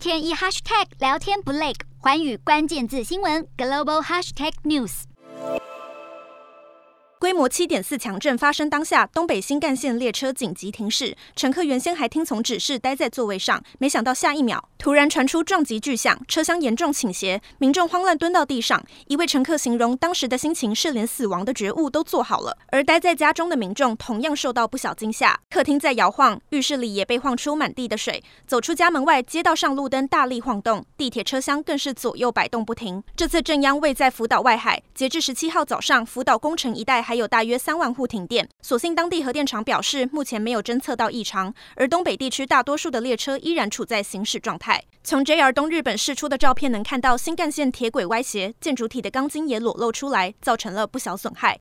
天一 hashtag 聊天不累，环宇关键字新闻 global hashtag news。规模七点四强震发生当下，东北新干线列车紧急停驶，乘客原先还听从指示待在座位上，没想到下一秒突然传出撞击巨响，车厢严重倾斜，民众慌乱蹲到地上。一位乘客形容当时的心情是连死亡的觉悟都做好了，而待在家中的民众同样受到不小惊吓，客厅在摇晃，浴室里也被晃出满地的水。走出家门外，街道上路灯大力晃动，地铁车厢更是左右摆动不停。这次震央位在福岛外海，截至十七号早上，福岛宫城一带还有大约三万户停电。所幸当地核电厂表示，目前没有侦测到异常。而东北地区大多数的列车依然处在行驶状态。从 JR 东日本释出的照片能看到，新干线铁轨歪斜，建筑体的钢筋也裸露出来，造成了不小损害。